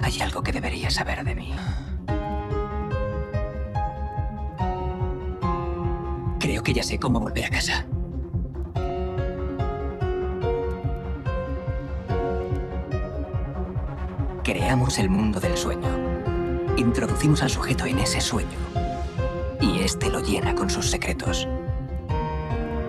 Hay algo que deberías saber de mí. Creo que ya sé cómo volver a casa. Creamos el mundo del sueño. Introducimos al sujeto en ese sueño. Y este lo llena con sus secretos.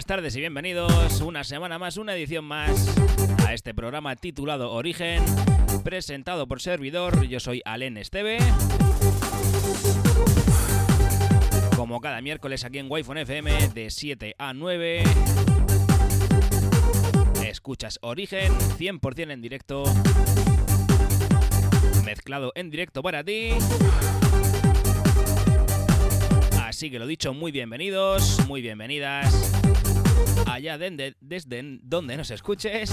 Buenas tardes y bienvenidos una semana más, una edición más a este programa titulado Origen, presentado por servidor. Yo soy Alen Esteve. Como cada miércoles aquí en wi FM de 7 a 9. Escuchas Origen 100% en directo. Mezclado en directo para ti. Así que lo dicho, muy bienvenidos, muy bienvenidas. Allá de, desde donde nos escuches.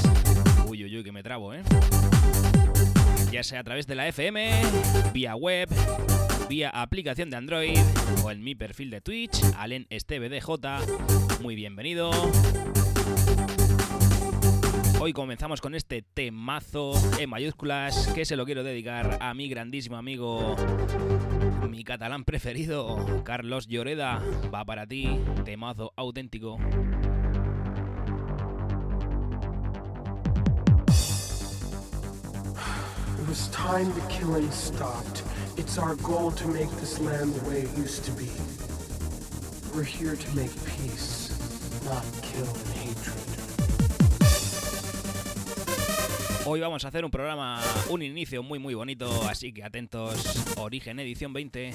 Uy, uy, uy, que me trabo, ¿eh? Ya sea a través de la FM, vía web, vía aplicación de Android o en mi perfil de Twitch, Alen Muy bienvenido. Hoy comenzamos con este temazo en mayúsculas que se lo quiero dedicar a mi grandísimo amigo, mi catalán preferido, Carlos Lloreda. Va para ti, temazo auténtico. It was time the killing stopped. It's our goal to make this land the way it used to be. We're here to make peace, not kill and hatred. Hoy vamos a hacer un programa, un inicio muy muy bonito, así que atentos, Origen Edición 20.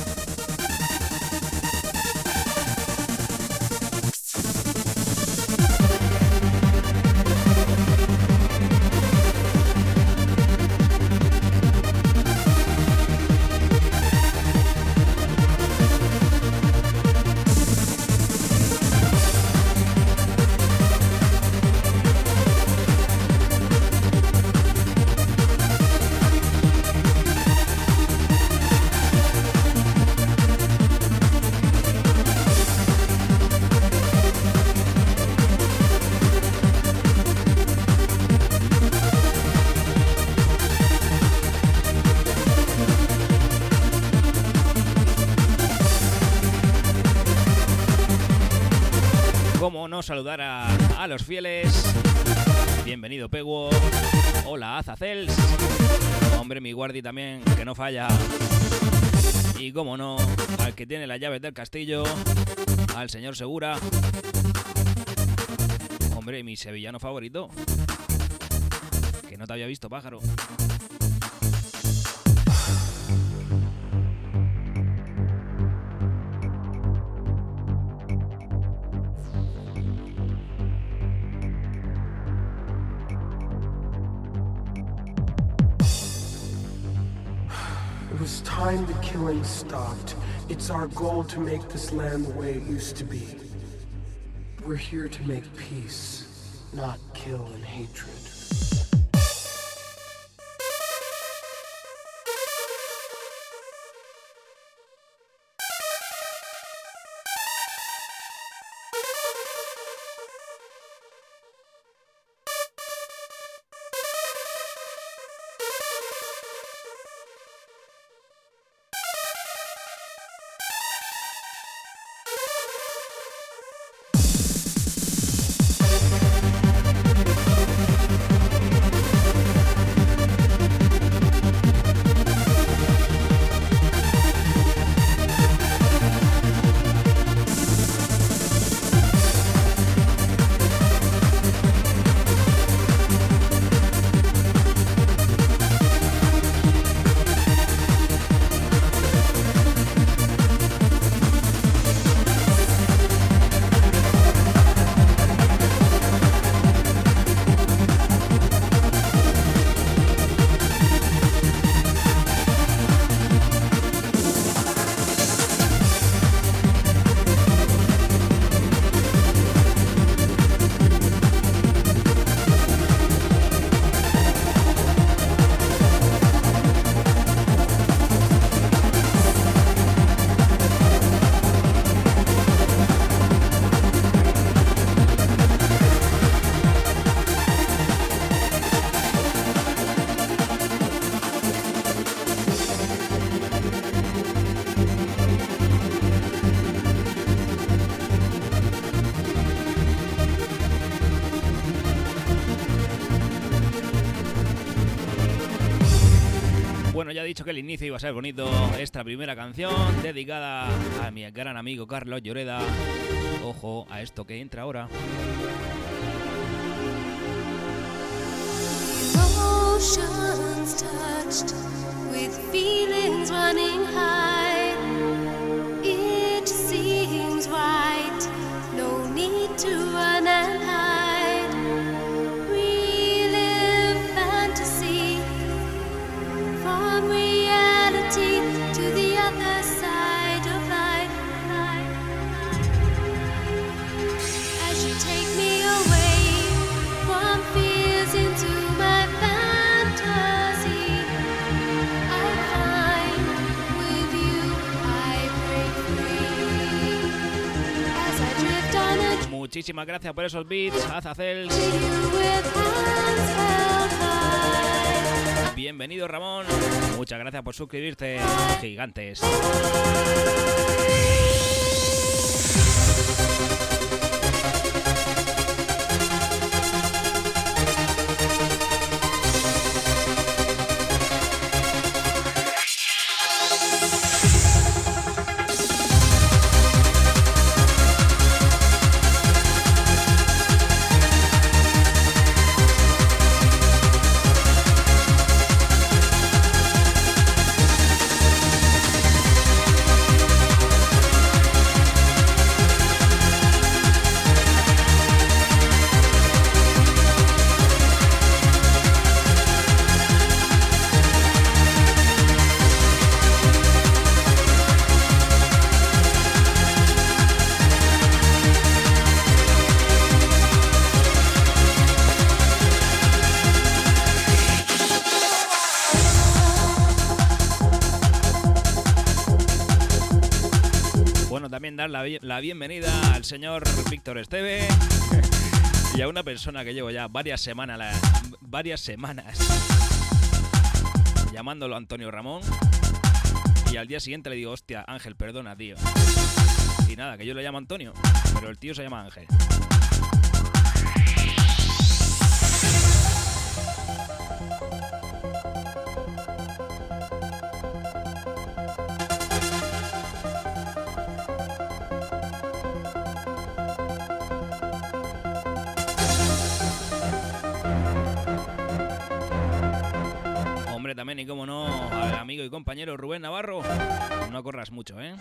Saludar a, los fieles. Bienvenido, Peguo. Hola, Azacels. Hombre, mi guardi también, que no falla. Y como no, al que tiene las llaves del castillo, al señor Segura. Hombre, mi sevillano favorito. Que no te había visto, pájaro. Time the killing stopped. It's our goal to make this land the way it used to be. We're here to make peace, not kill and hatred. Dicho que el inicio iba a ser bonito. Esta primera canción dedicada a mi gran amigo Carlos Lloreda. Ojo a esto que entra ahora. Muchísimas gracias por esos beats, Azacels. Bienvenido Ramón. Muchas gracias por suscribirte. Gigantes. La, bi- la bienvenida al señor Víctor Esteve y a una persona que llevo ya varias semanas, varias semanas llamándolo Antonio Ramón y al día siguiente le digo, hostia, Ángel, perdona, tío. Y nada, que yo le llamo Antonio, pero el tío se llama Ángel. También, y como no, amigo y compañero Rubén Navarro. No corras mucho, ¿eh?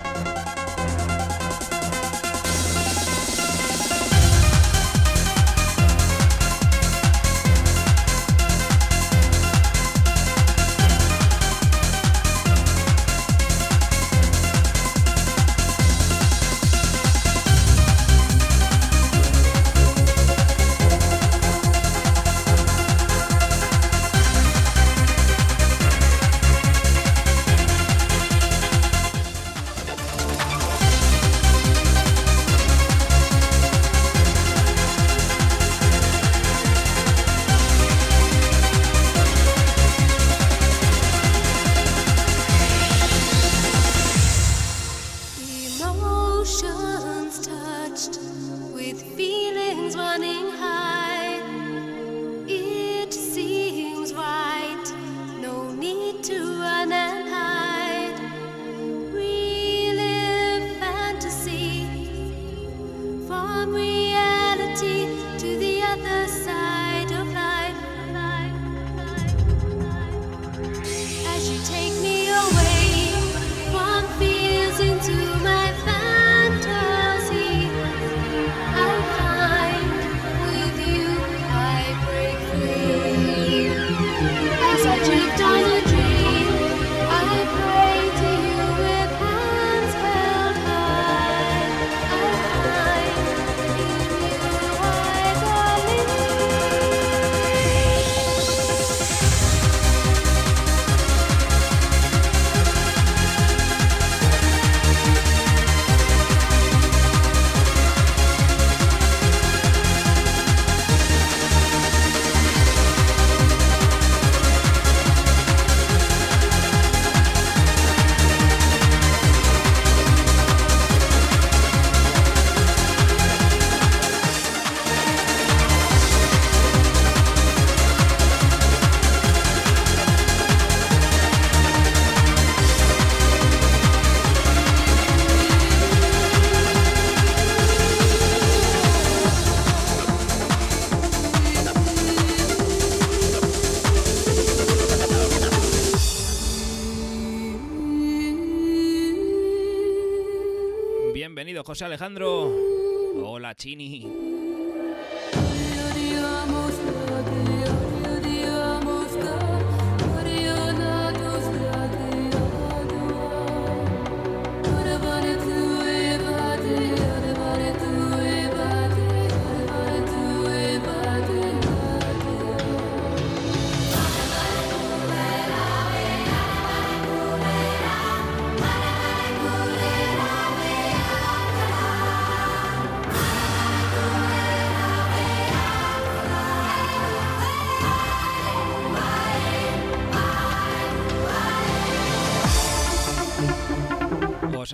José Alejandro.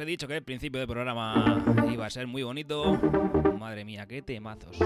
Dicho que el principio del programa iba a ser muy bonito. Madre mía, qué temazos.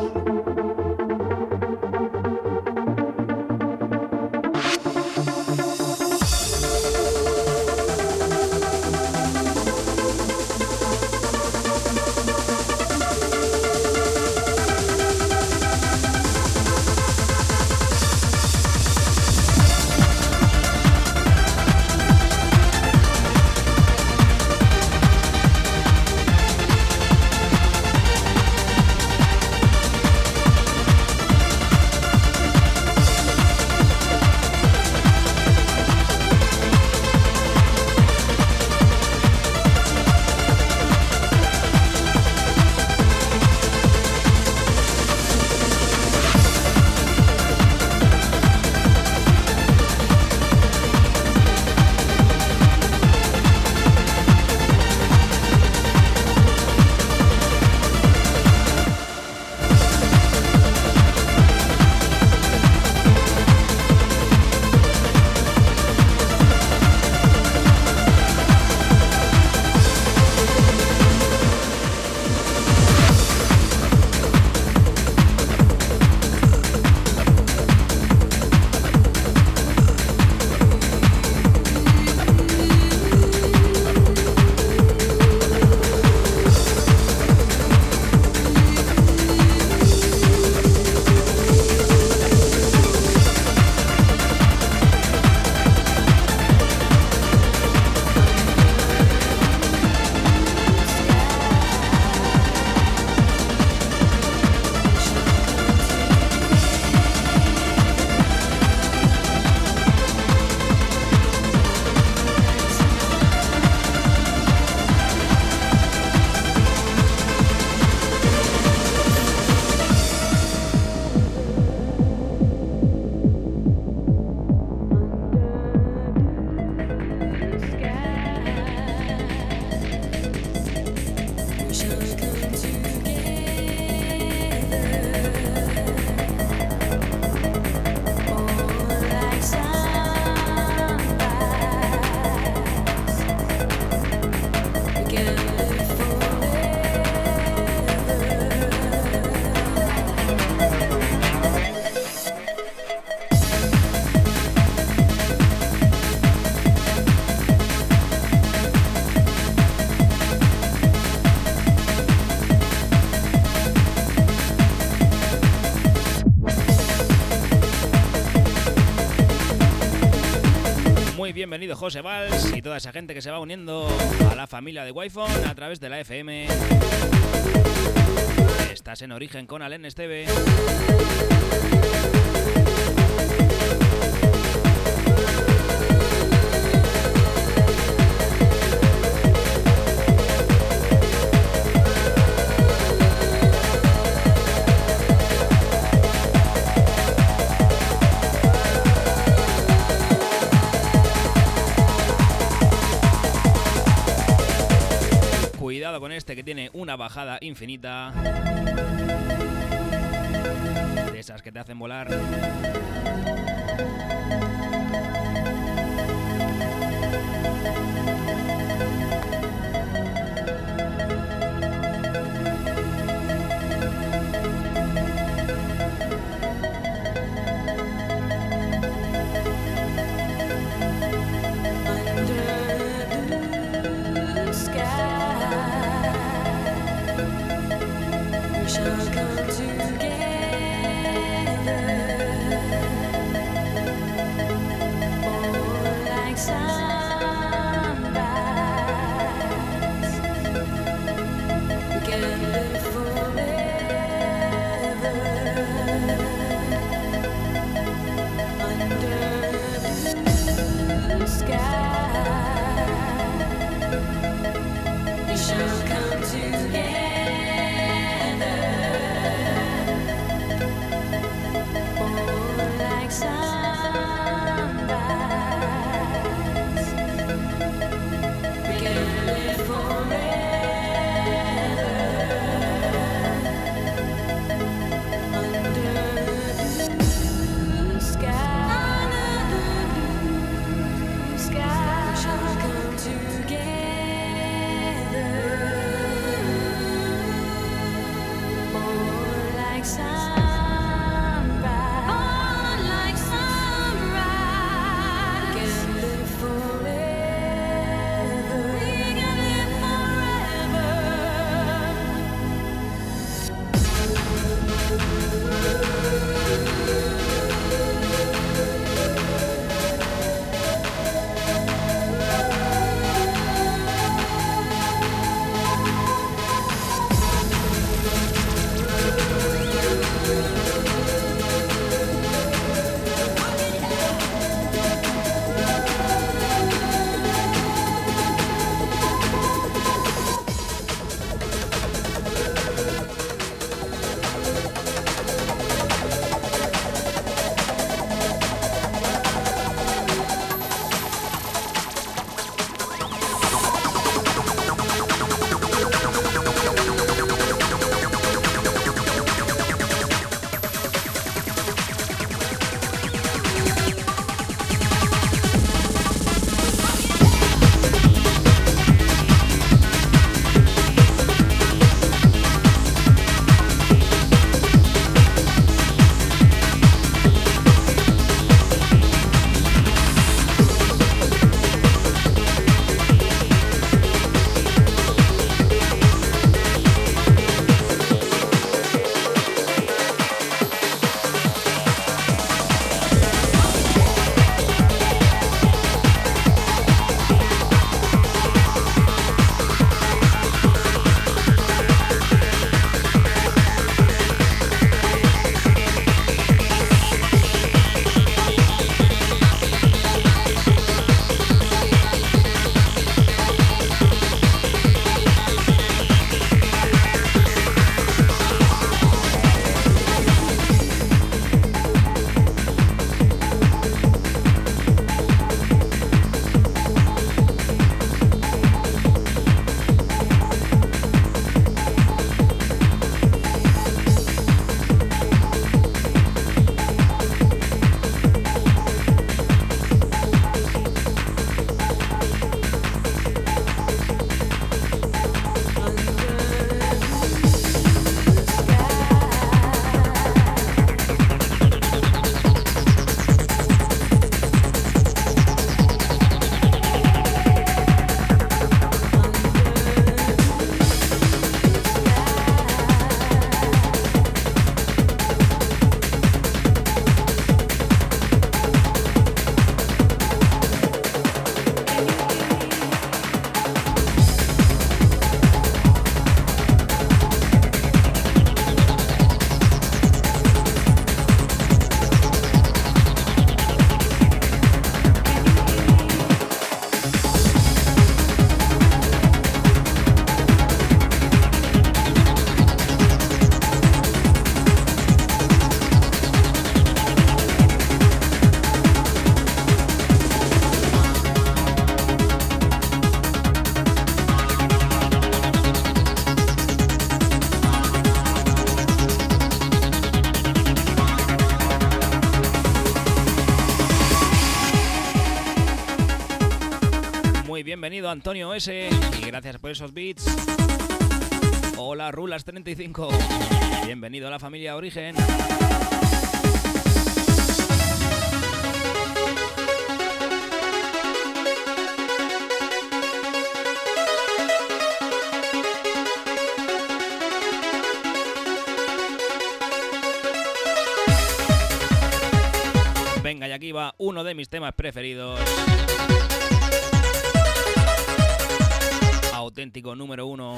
Angel coming to me. Bienvenido José Valls y toda esa gente que se va uniendo a la familia de Wi-Fi a través de la FM. Estás en origen con Alen Esteve. Bajada infinita. De esas que te hacen volar. Antonio S. Y gracias por esos beats. Hola, Rulas35. Bienvenido a la familia Origen. Venga, y aquí va uno de mis temas preferidos. Auténtico número uno.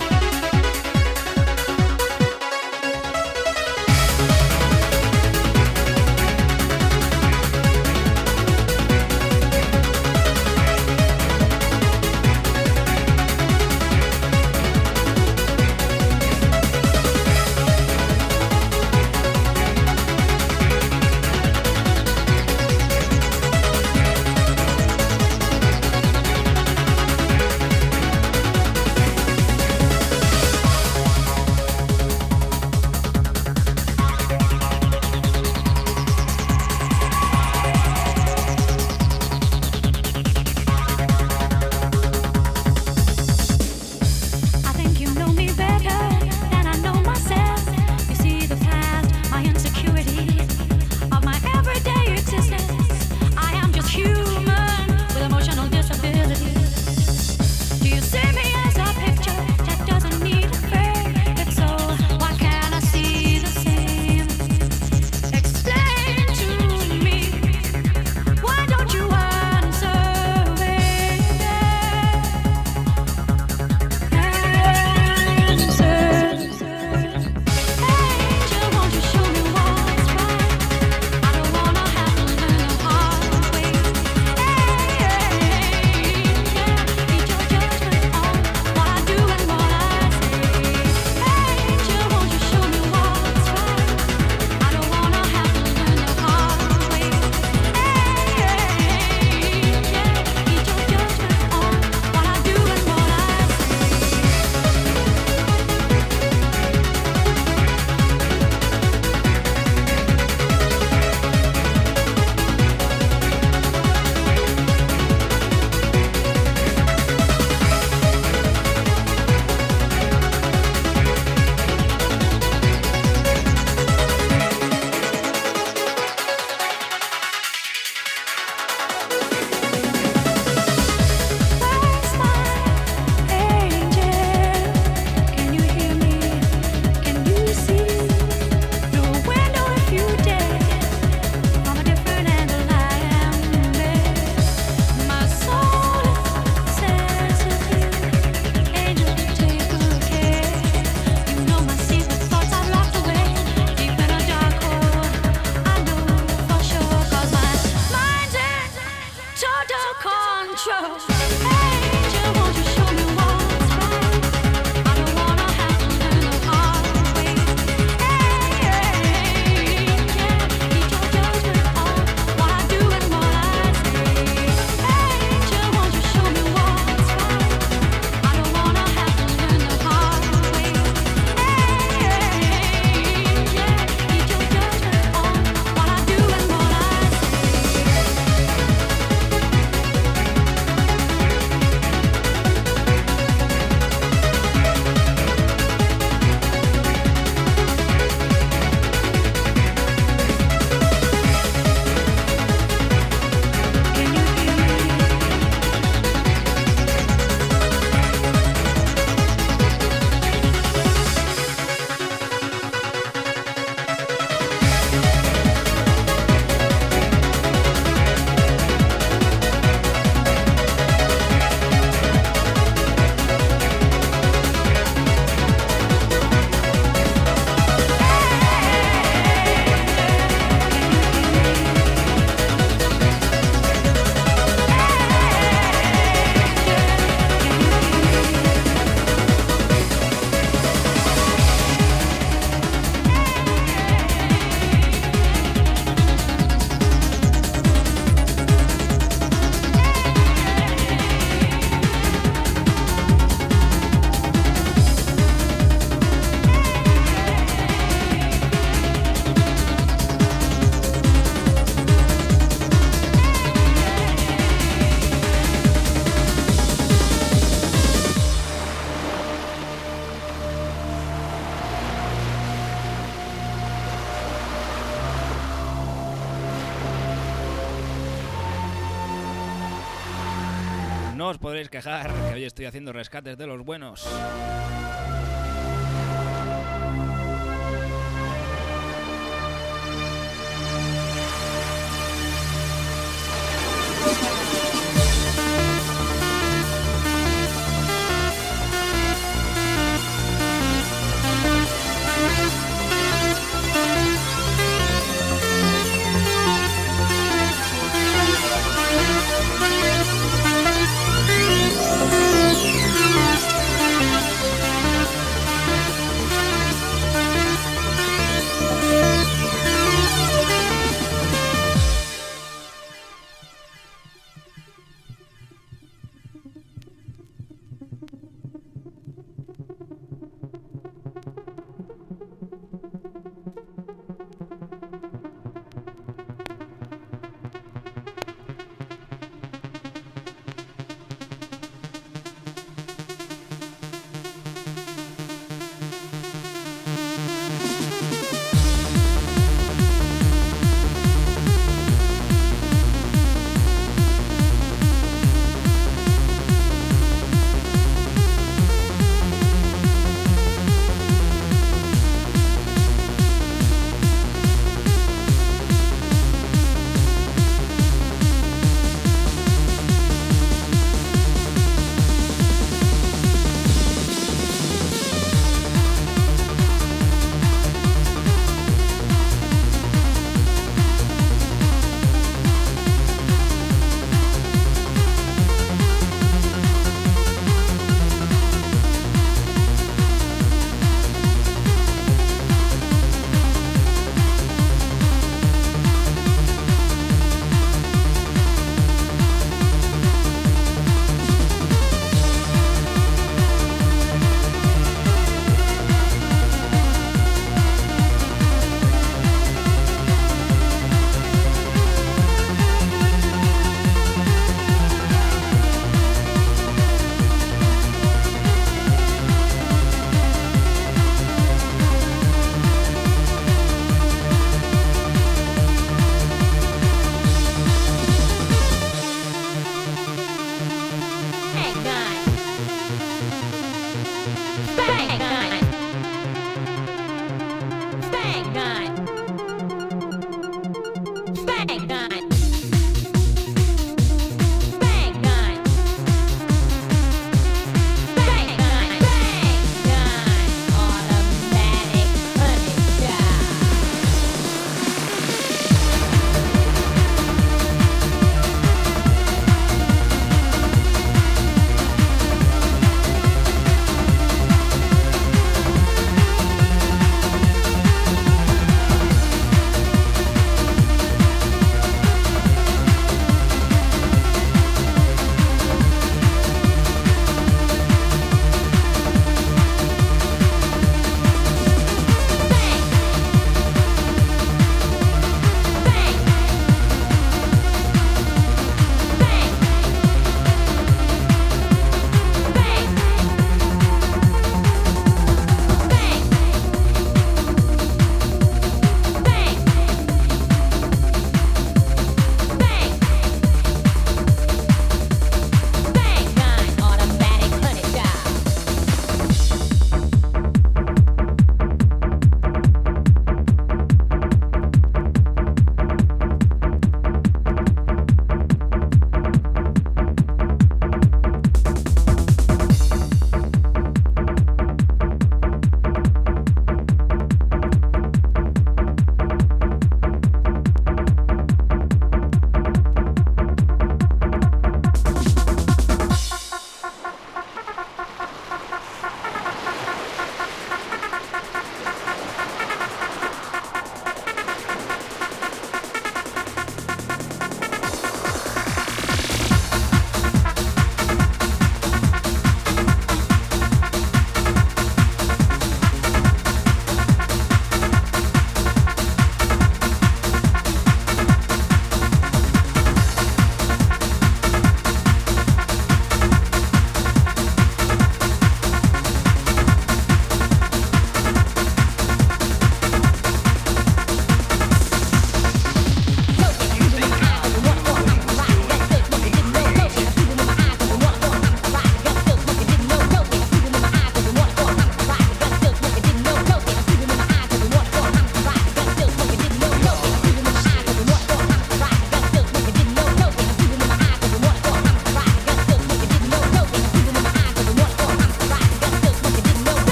Que hoy estoy haciendo rescates de los buenos.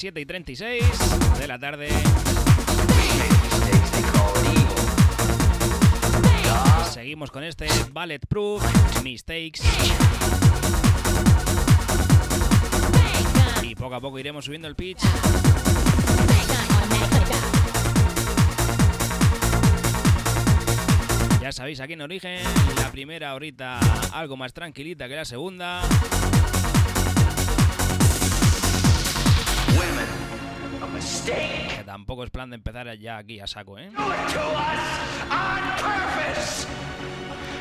7 y 36 de la tarde. Seguimos con este Bulletproof Mistakes. Y poco a poco iremos subiendo el pitch. Ya sabéis, aquí en Origen, la primera horita algo más tranquilita que la segunda. Que tampoco es plan de empezar ya aquí a saco, ¿eh?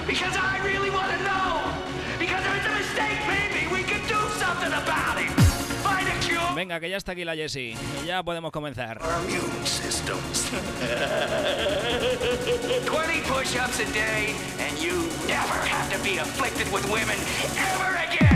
Because I really want to know. Because if it's a mistake, maybe we can do something about it. Find a cure. Venga, que ya está aquí la Jessie. Y ya podemos comenzar. 20 push-ups a day, and you never have to be afflicted with women ever again.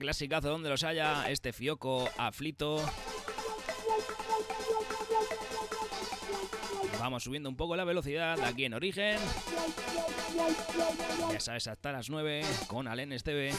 Clasicazo donde los haya, este fioco aflito. Vamos subiendo un poco la velocidad aquí en origen. Ya sabes, hasta las 9 con Alen Esteve.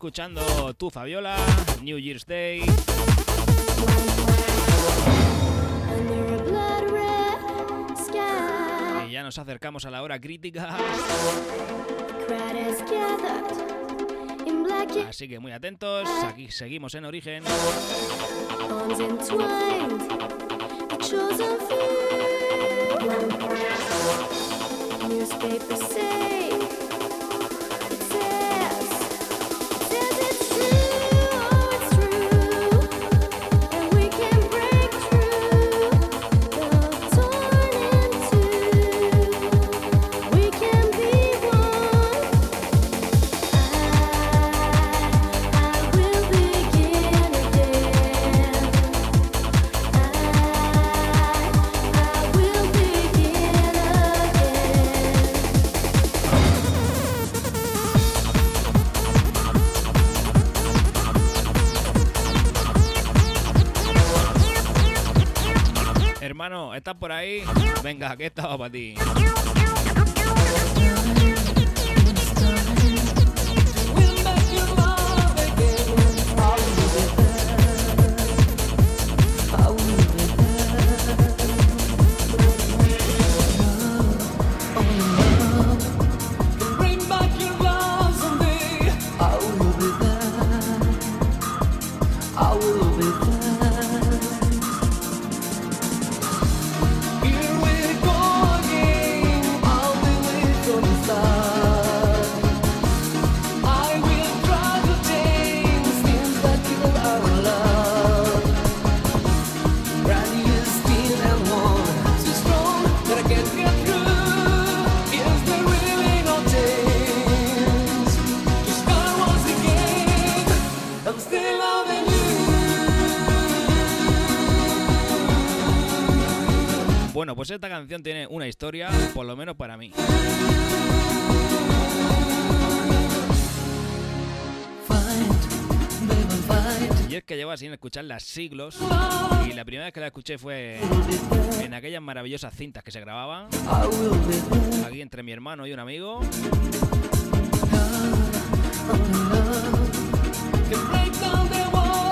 escuchando Tu Fabiola, New Year's Day. Y ya nos acercamos a la hora crítica. Así que muy atentos, aquí seguimos en origen. por ahí, venga, aquí estaba para ti. pues esta canción tiene una historia, por lo menos para mí. Y es que lleva sin escucharla siglos. Y la primera vez que la escuché fue en aquellas maravillosas cintas que se grababan. Aquí entre mi hermano y un amigo.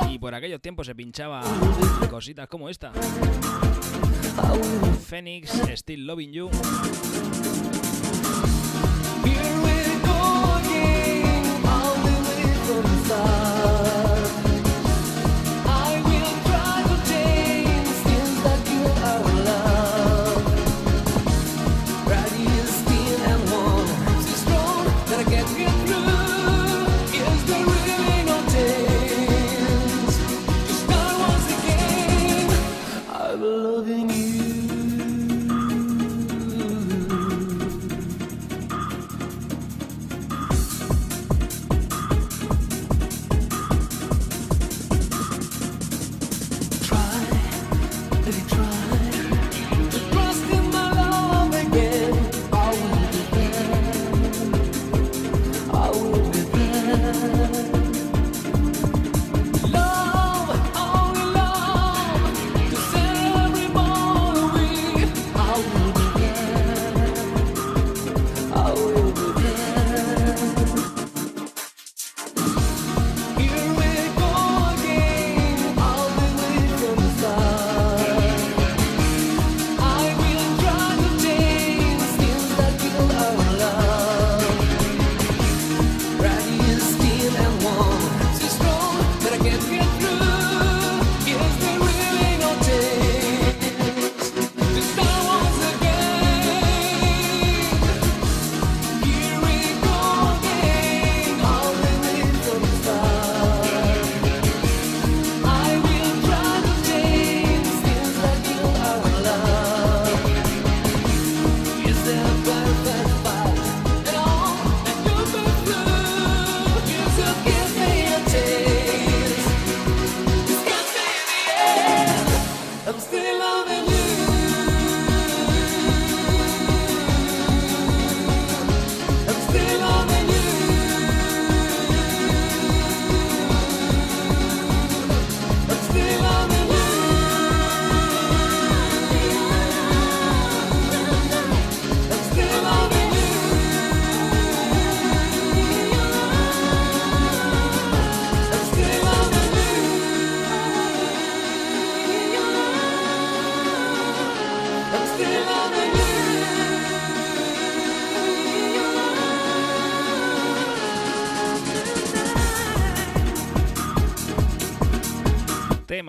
Y por aquellos tiempos se pinchaba cositas como esta. Phoenix, Still Loving You. Here we're going, all the way from the start.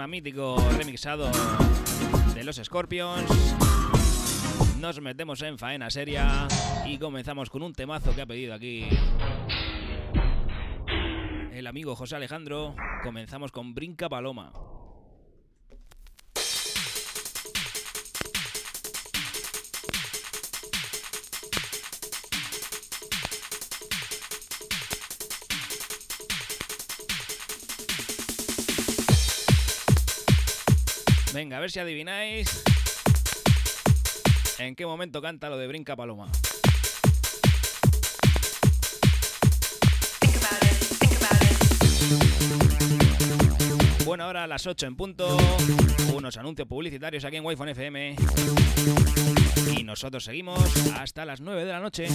Mítico remixado de los Scorpions. Nos metemos en faena seria y comenzamos con un temazo que ha pedido aquí el amigo José Alejandro. Comenzamos con Brinca Paloma. Venga, a ver si adivináis en qué momento canta lo de Brinca Paloma. Bueno, ahora a las 8 en punto, unos anuncios publicitarios aquí en Wi-Fi FM. Y nosotros seguimos hasta las 9 de la noche.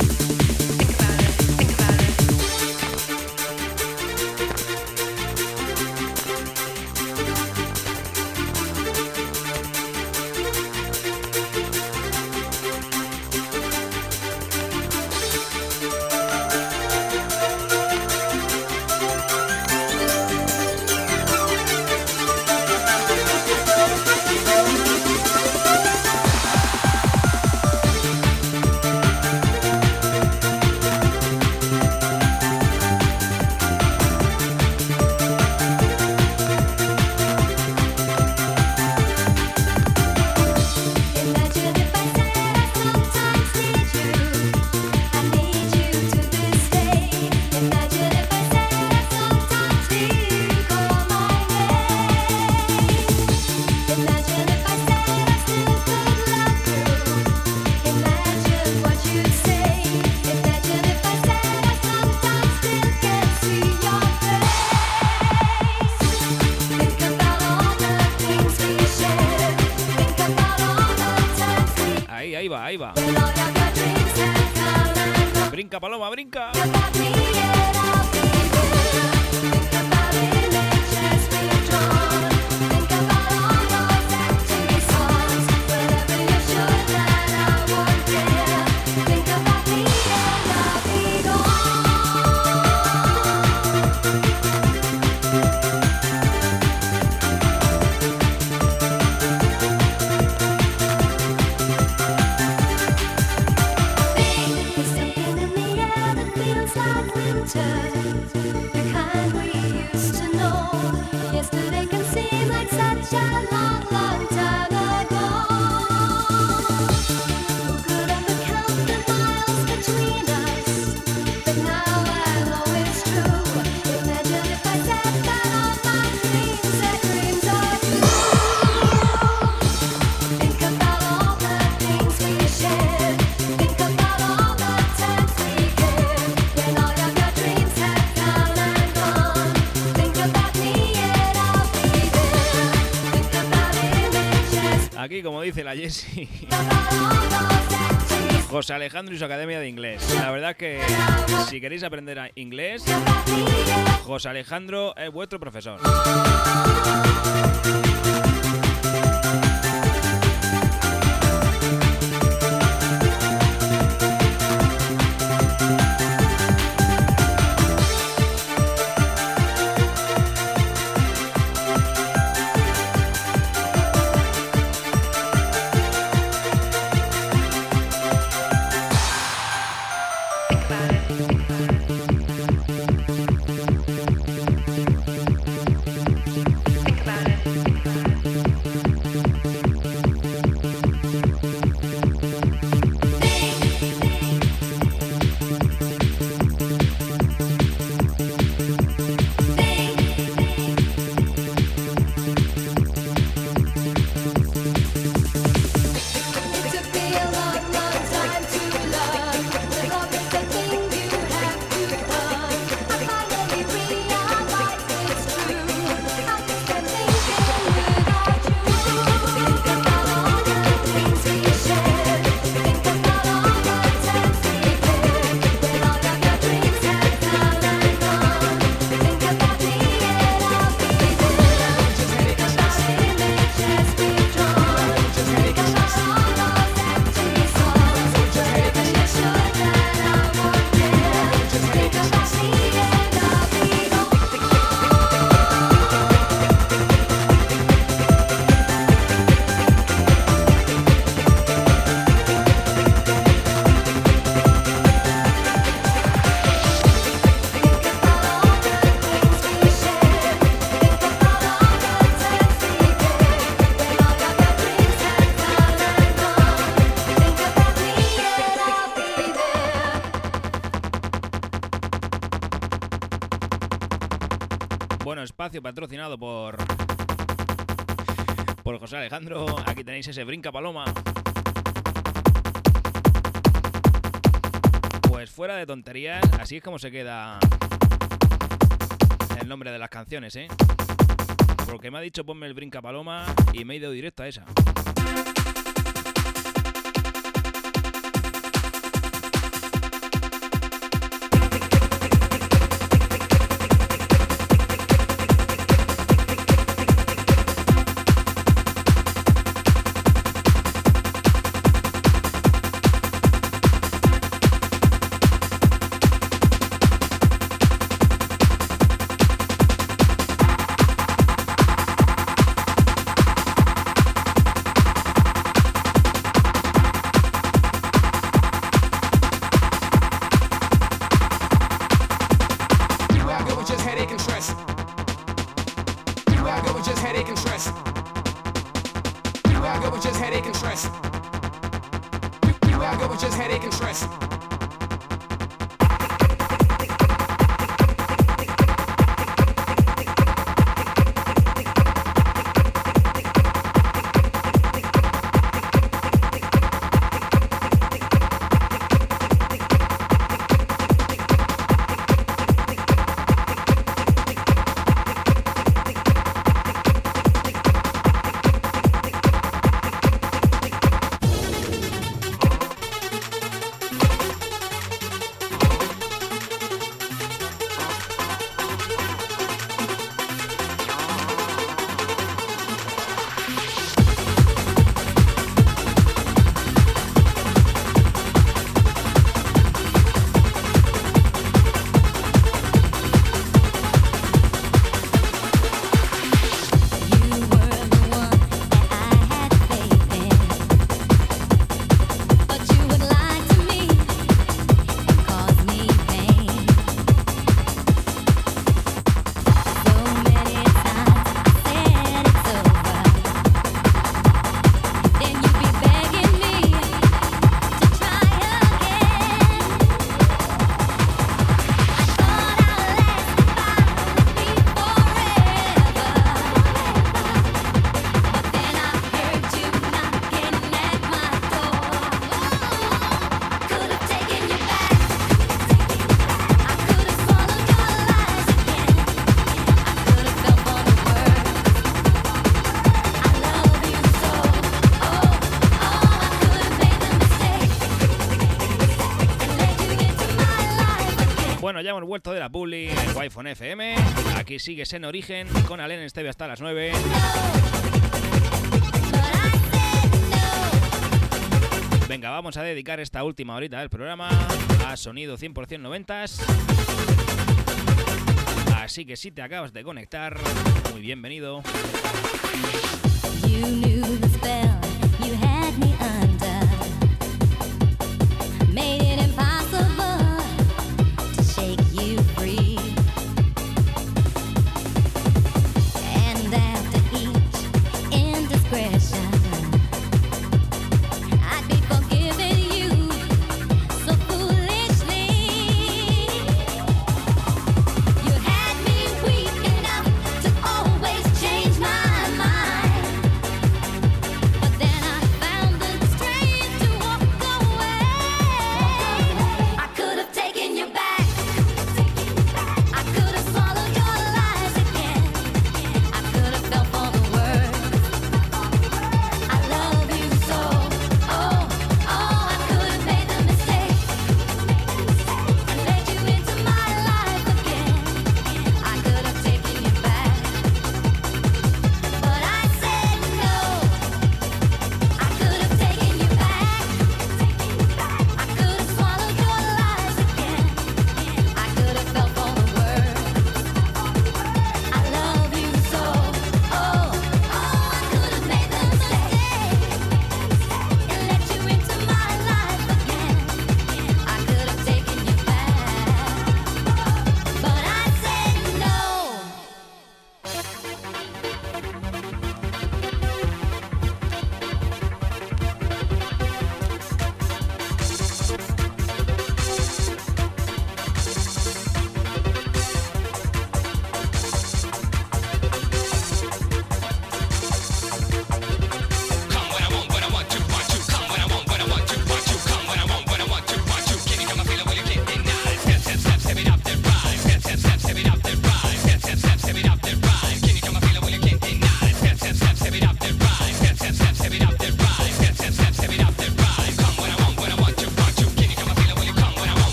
José Alejandro y su Academia de Inglés. La verdad que si queréis aprender inglés, José Alejandro es vuestro profesor. Patrocinado por. Por José Alejandro. Aquí tenéis ese brinca paloma. Pues fuera de tonterías, así es como se queda el nombre de las canciones, ¿eh? Porque me ha dicho ponme el brinca paloma y me he ido directo a esa. huerto de la Publi, en Wi-Fi FM. Aquí sigues en origen con Alen Esteve hasta las 9. Venga, vamos a dedicar esta última horita del programa a sonido 100% 90s. Así que si te acabas de conectar, muy bienvenido.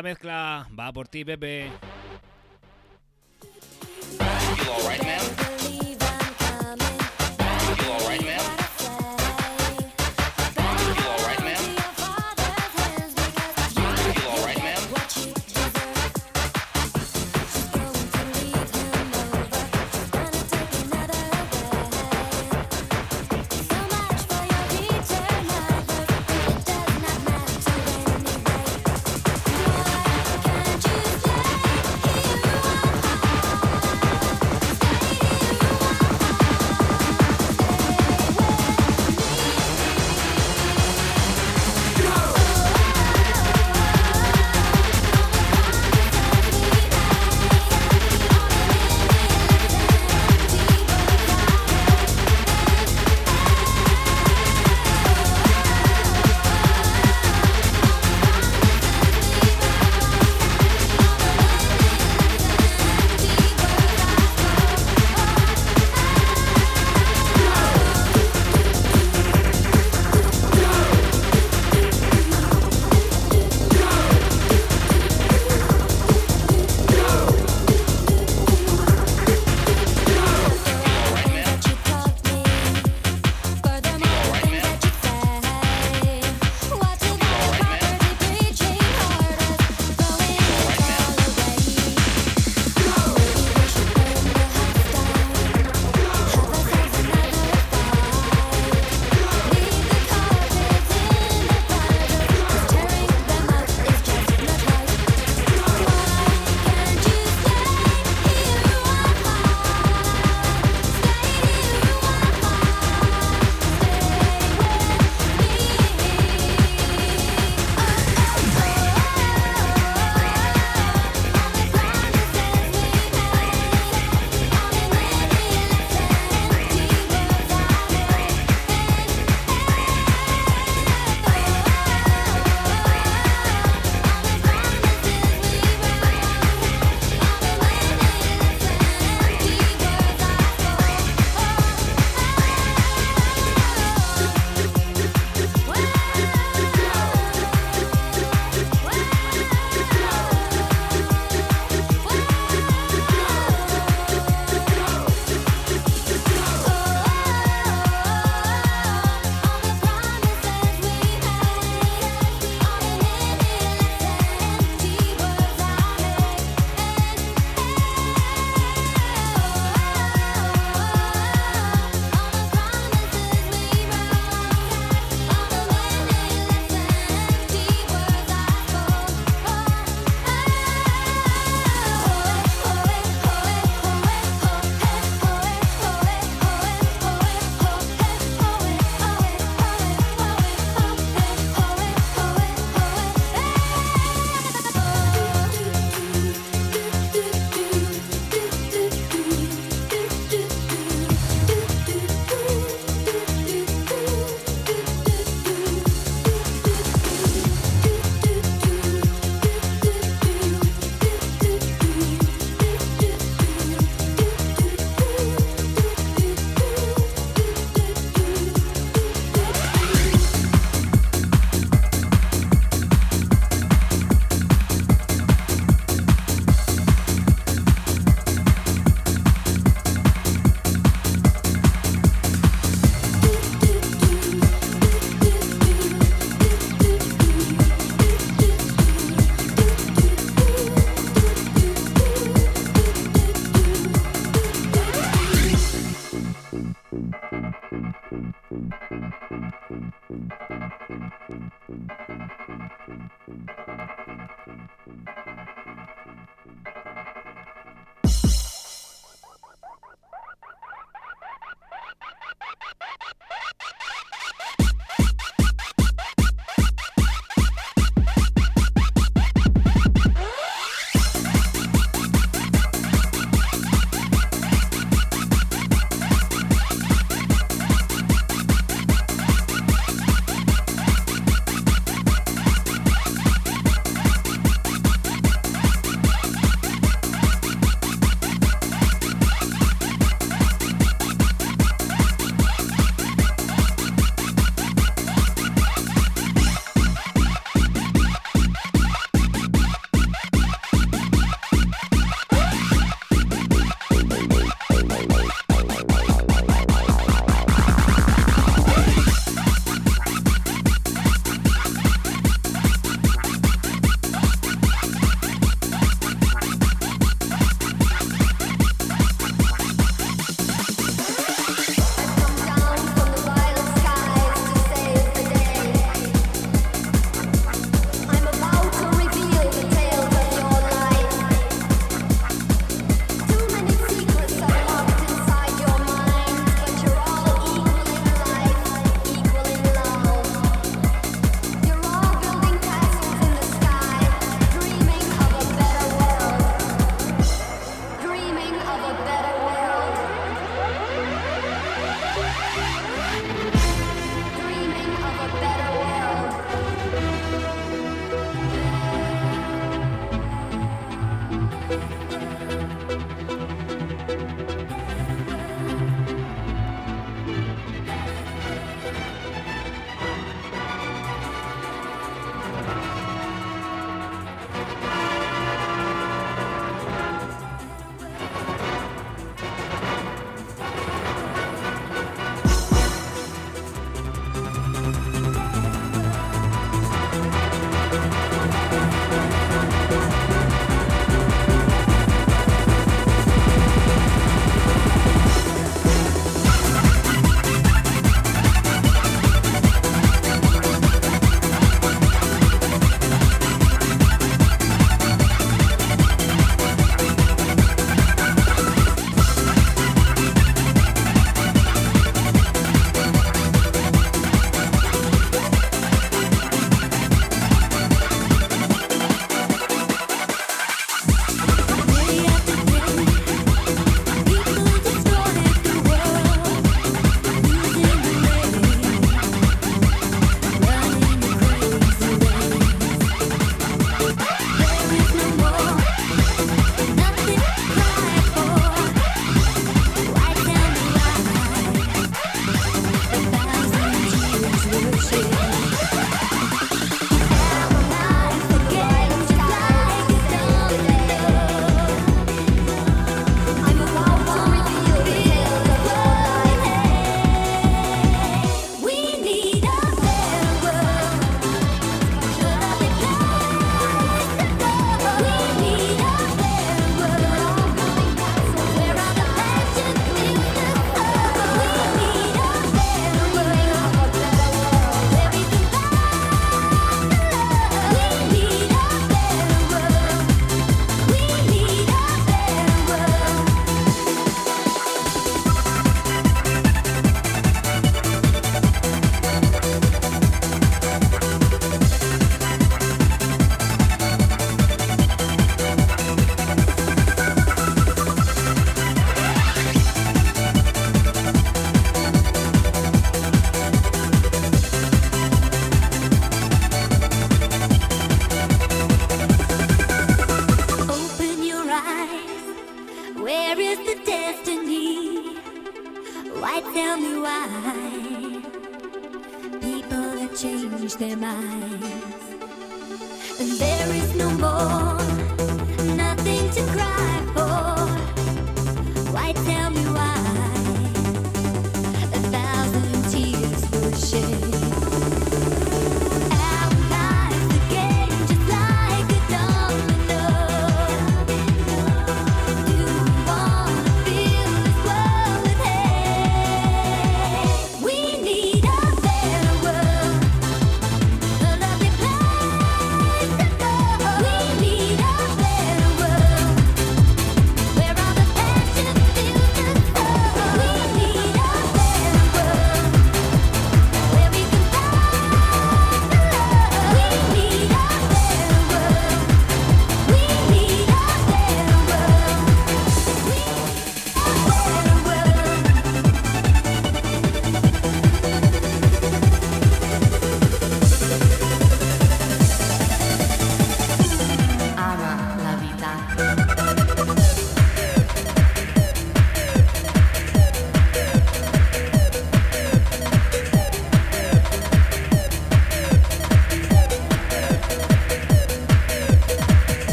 Esta mezcla va por ti, Pepe.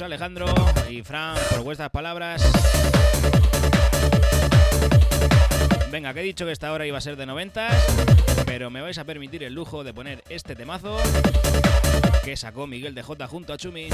Alejandro y Fran por vuestras palabras. Venga, que he dicho que esta hora iba a ser de 90, pero me vais a permitir el lujo de poner este temazo que sacó Miguel de J junto a Chumi.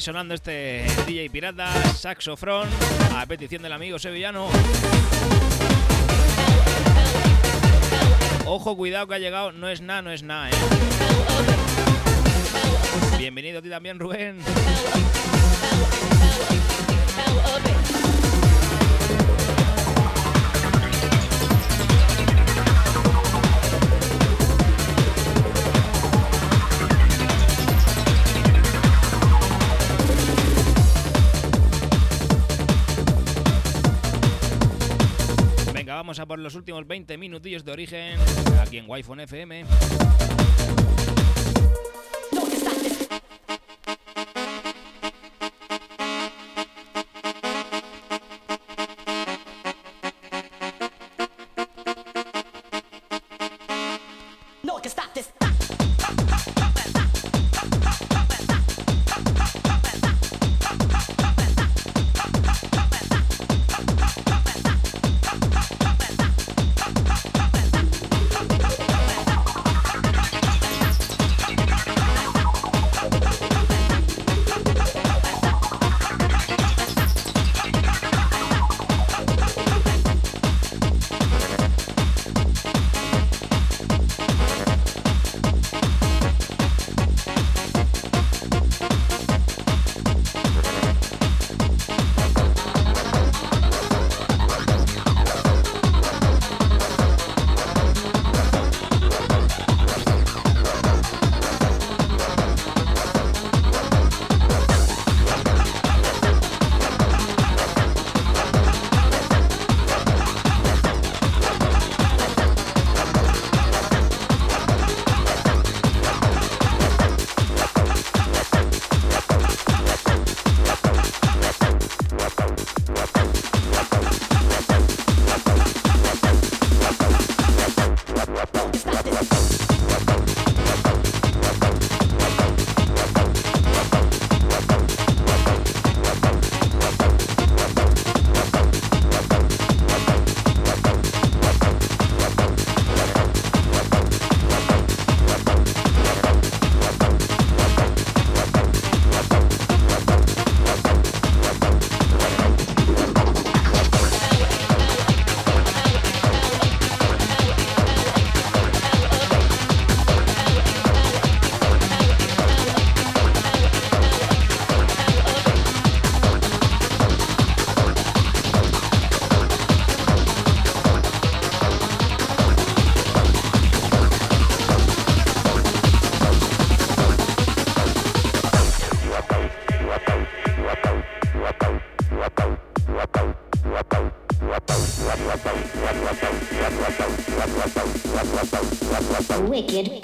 Sonando este DJ pirata, Saxofrón, a petición del amigo sevillano. Ojo, cuidado que ha llegado, no es nada, no es nada, eh. Bienvenido a ti también, Rubén. Los últimos 20 minutillos de origen aquí en Wi-Fi FM. Wicked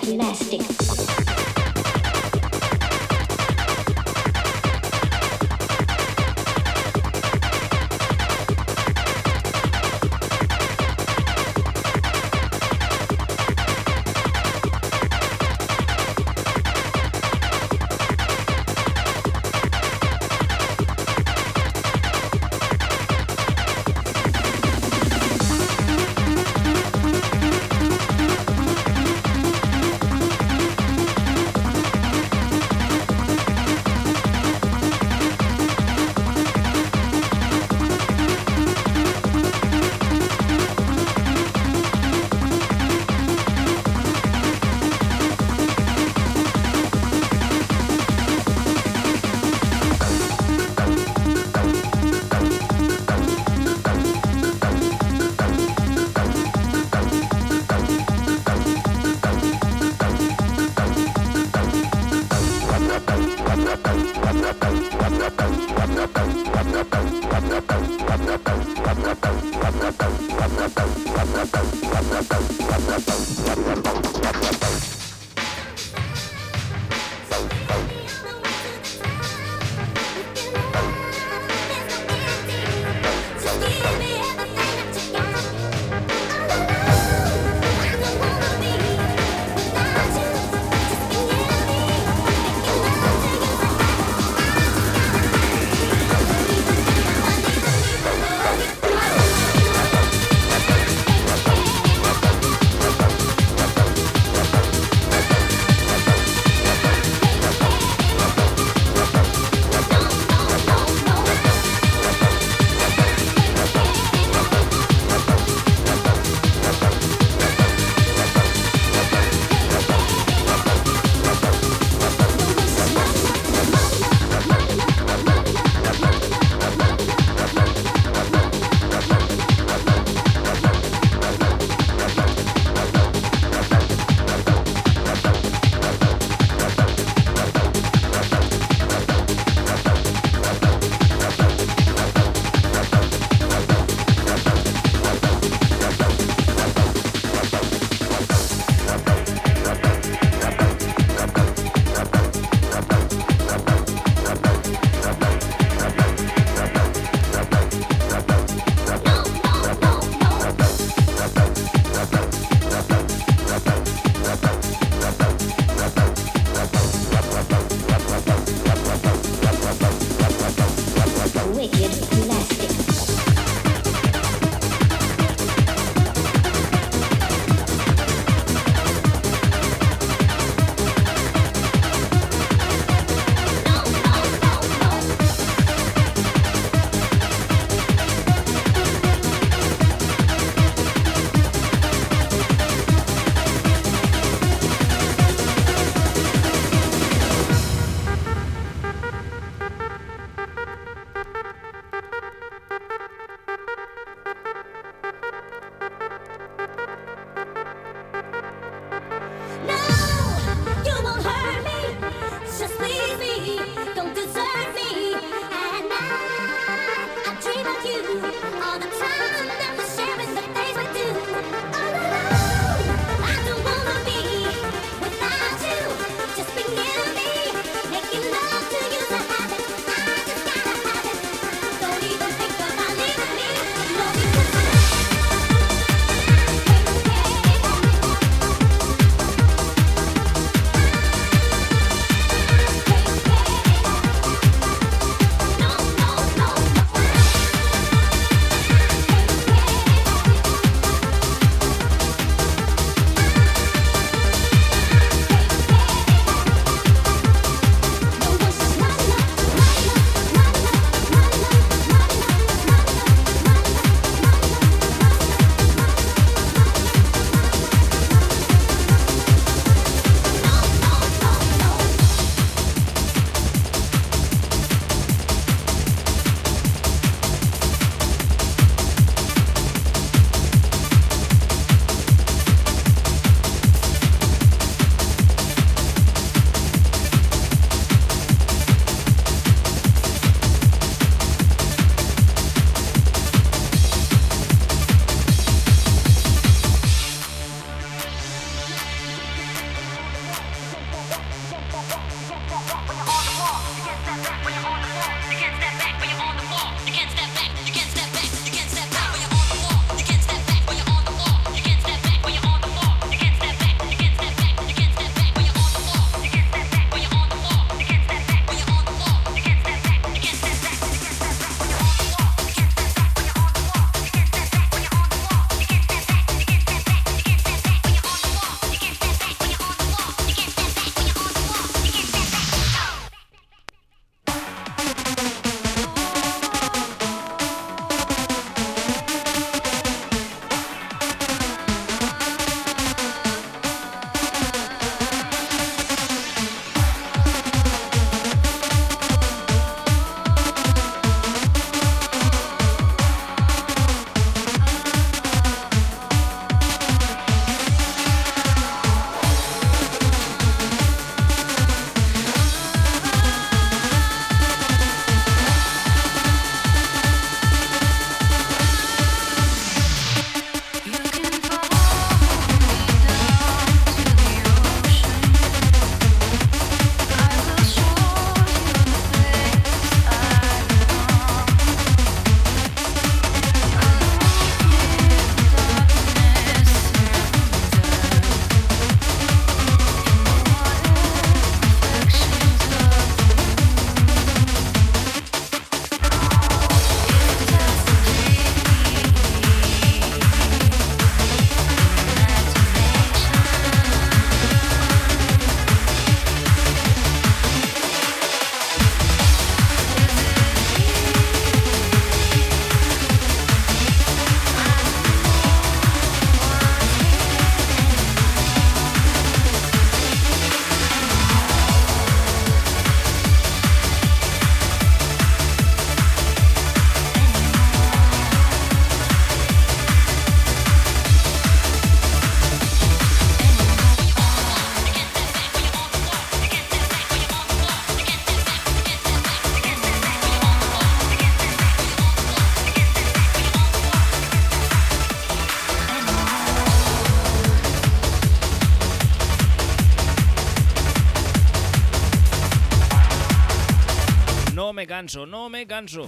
no me canso.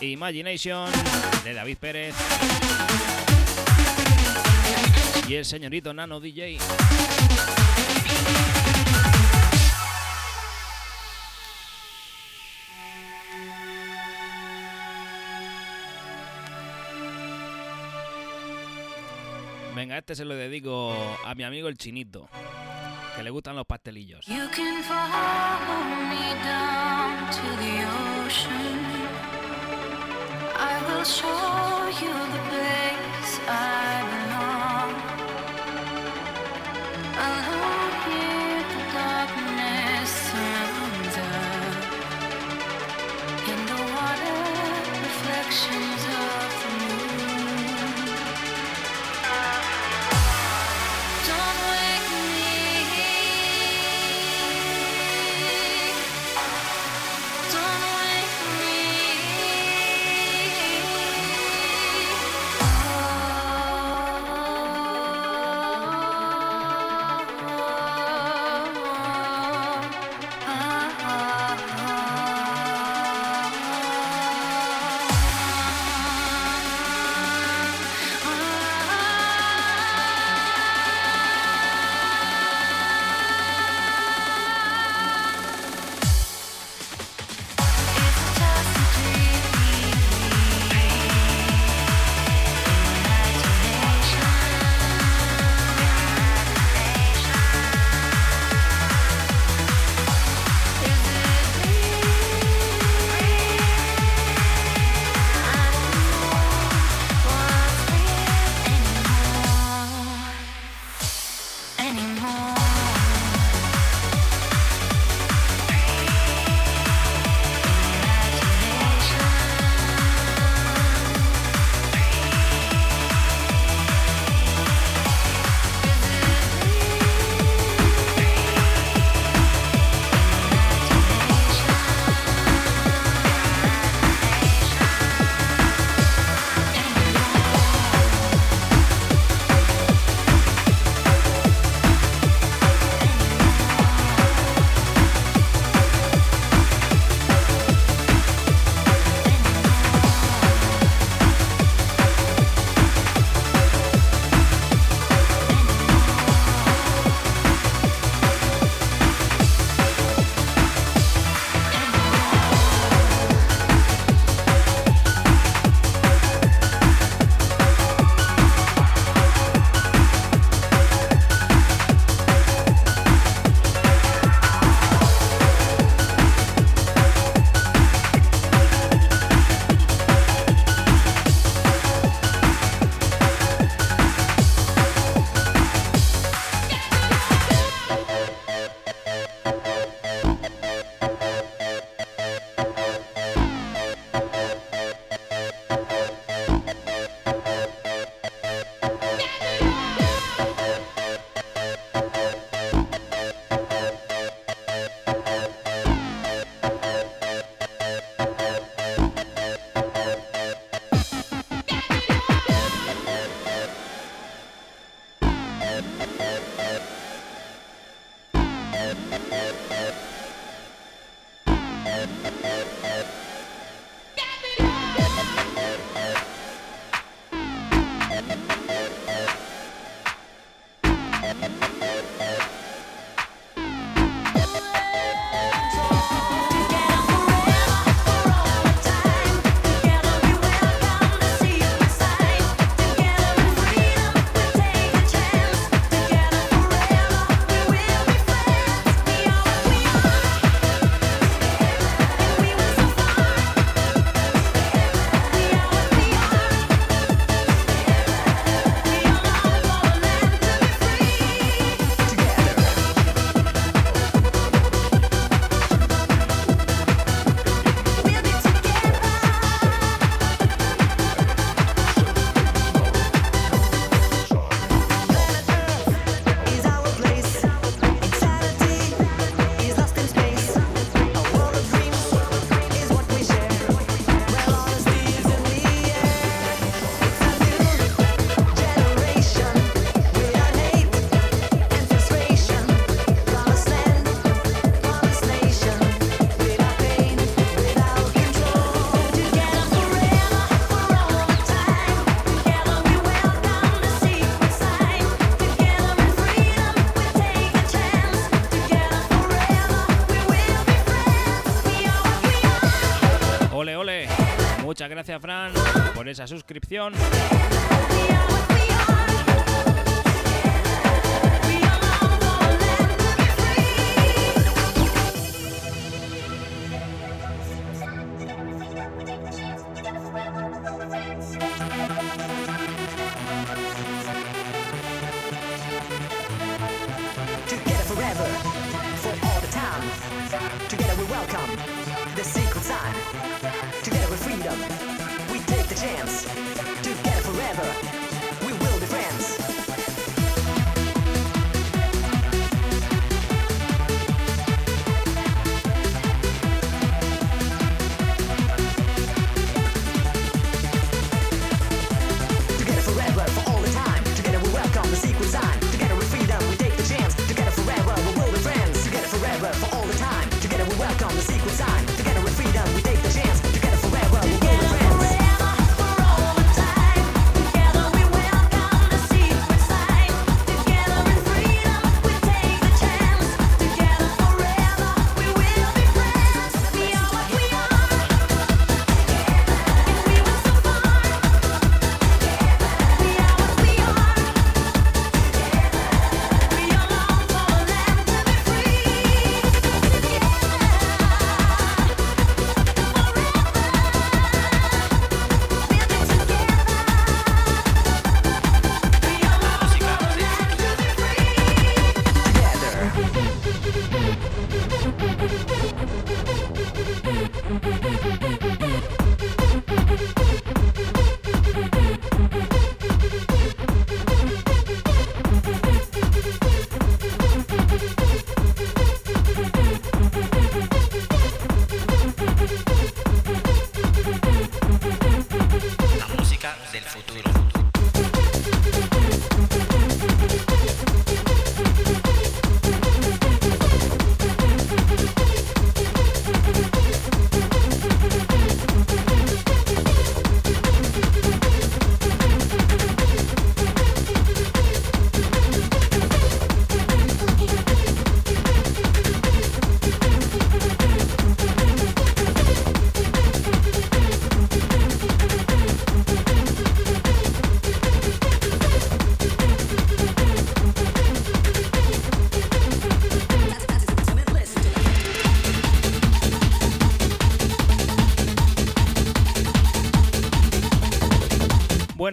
Imagination de David Pérez y el señorito Nano DJ. Venga, este se lo dedico a mi amigo el chinito, le gustan los pastelillos. You can follow me down to the ocean. I will show you the place I belong. Alone here, the darkness surrounds us. In the water, reflections gracias Fran por esa suscripción.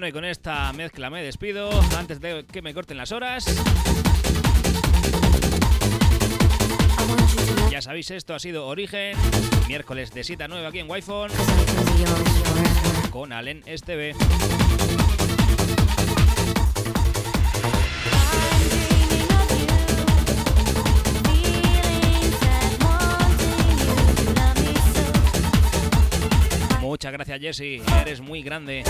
Y con esta mezcla me despido antes de que me corten las horas. Ya sabéis, esto ha sido Origen, miércoles de cita nueva aquí en wi con Allen Esteve. Muchas gracias, Jesse. Eres muy grande.